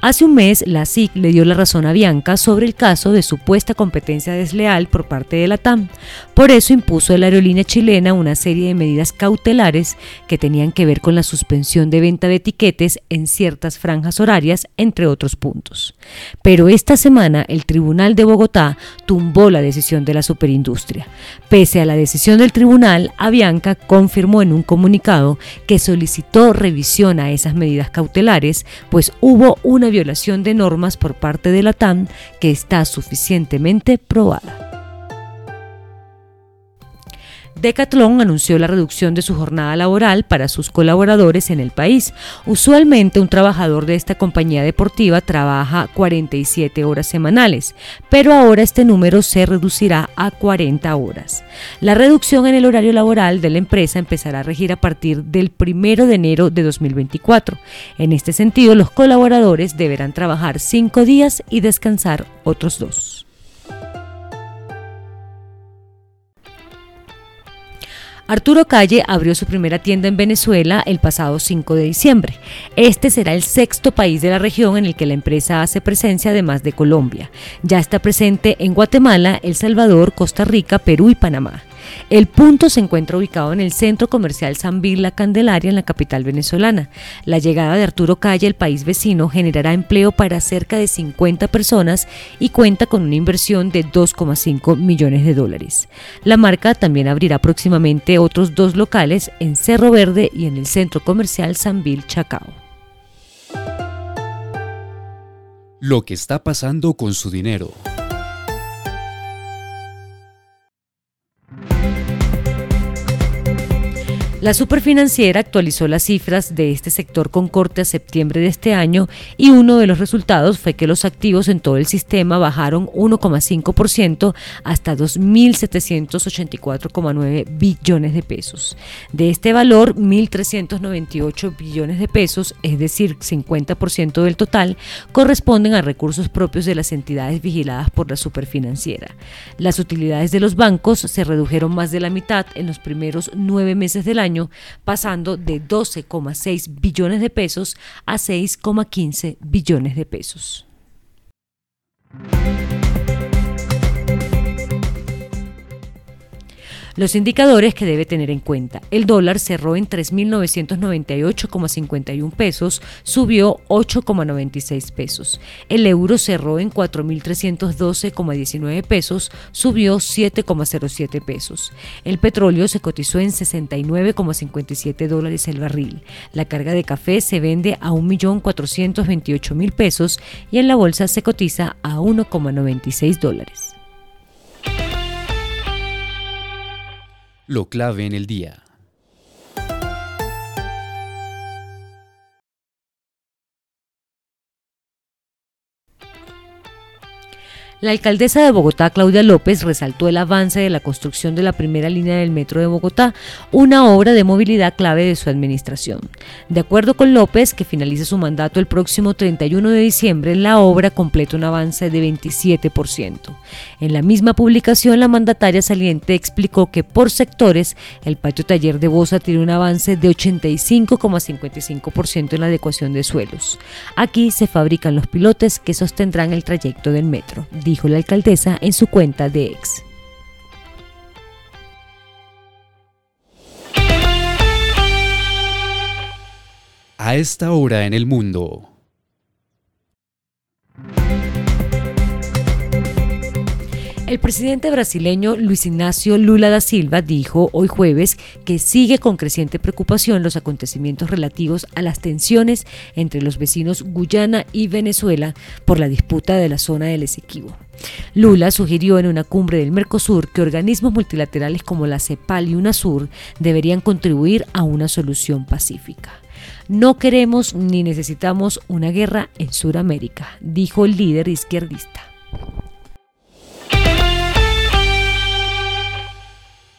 Hace un mes, la SIC le dio la razón a Bianca sobre el caso de supuesta competencia desleal por parte de la TAM. Por eso impuso a la aerolínea chilena una serie de medidas cautelares que tenían que ver con la suspensión de venta de etiquetes en ciertas franjas horarias, entre otros puntos. Pero esta semana el Tribunal de Bogotá tumbó la decisión de la superindustria. Pese a la decisión del tribunal, Avianca confirmó en un comunicado que solicitó revisión a esas medidas cautelares, pues hubo una violación de normas por parte de la TAM que está suficientemente probada. Decathlon anunció la reducción de su jornada laboral para sus colaboradores en el país. Usualmente un trabajador de esta compañía deportiva trabaja 47 horas semanales, pero ahora este número se reducirá a 40 horas. La reducción en el horario laboral de la empresa empezará a regir a partir del 1 de enero de 2024. En este sentido, los colaboradores deberán trabajar 5 días y descansar otros dos. Arturo Calle abrió su primera tienda en Venezuela el pasado 5 de diciembre. Este será el sexto país de la región en el que la empresa hace presencia además de Colombia. Ya está presente en Guatemala, El Salvador, Costa Rica, Perú y Panamá. El punto se encuentra ubicado en el centro comercial San La Candelaria en la capital venezolana. La llegada de Arturo Calle al país vecino generará empleo para cerca de 50 personas y cuenta con una inversión de 2,5 millones de dólares. La marca también abrirá próximamente otros dos locales en Cerro Verde y en el centro comercial San Chacao. Lo que está pasando con su dinero. La superfinanciera actualizó las cifras de este sector con corte a septiembre de este año y uno de los resultados fue que los activos en todo el sistema bajaron 1,5% hasta 2.784,9 billones de pesos. De este valor, 1.398 billones de pesos, es decir, 50% del total, corresponden a recursos propios de las entidades vigiladas por la superfinanciera. Las utilidades de los bancos se redujeron más de la mitad en los primeros nueve meses del año pasando de 12,6 billones de pesos a 6,15 billones de pesos. Los indicadores que debe tener en cuenta. El dólar cerró en 3.998,51 pesos, subió 8,96 pesos. El euro cerró en 4.312,19 pesos, subió 7,07 pesos. El petróleo se cotizó en 69,57 dólares el barril. La carga de café se vende a 1.428.000 pesos y en la bolsa se cotiza a 1,96 dólares. Lo clave en el día. La alcaldesa de Bogotá, Claudia López, resaltó el avance de la construcción de la primera línea del metro de Bogotá, una obra de movilidad clave de su administración. De acuerdo con López, que finaliza su mandato el próximo 31 de diciembre, la obra completa un avance de 27%. En la misma publicación, la mandataria saliente explicó que por sectores, el patio taller de Bosa tiene un avance de 85,55% en la adecuación de suelos. Aquí se fabrican los pilotes que sostendrán el trayecto del metro dijo la alcaldesa en su cuenta de ex. A esta hora en el mundo. El presidente brasileño Luis Ignacio Lula da Silva dijo hoy jueves que sigue con creciente preocupación los acontecimientos relativos a las tensiones entre los vecinos Guyana y Venezuela por la disputa de la zona del Esequibo. Lula sugirió en una cumbre del Mercosur que organismos multilaterales como la CEPAL y UNASUR deberían contribuir a una solución pacífica. No queremos ni necesitamos una guerra en Sudamérica, dijo el líder izquierdista.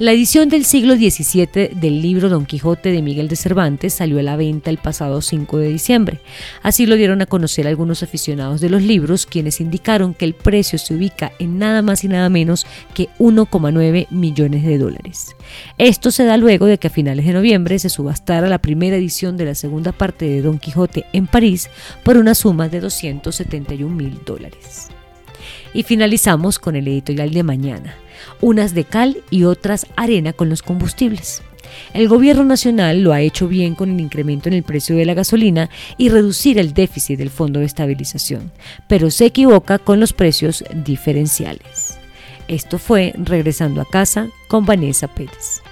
La edición del siglo XVII del libro Don Quijote de Miguel de Cervantes salió a la venta el pasado 5 de diciembre. Así lo dieron a conocer algunos aficionados de los libros, quienes indicaron que el precio se ubica en nada más y nada menos que 1,9 millones de dólares. Esto se da luego de que a finales de noviembre se subastara la primera edición de la segunda parte de Don Quijote en París por una suma de 271 mil dólares. Y finalizamos con el editorial de mañana unas de cal y otras arena con los combustibles. El gobierno nacional lo ha hecho bien con el incremento en el precio de la gasolina y reducir el déficit del Fondo de Estabilización, pero se equivoca con los precios diferenciales. Esto fue Regresando a casa con Vanessa Pérez.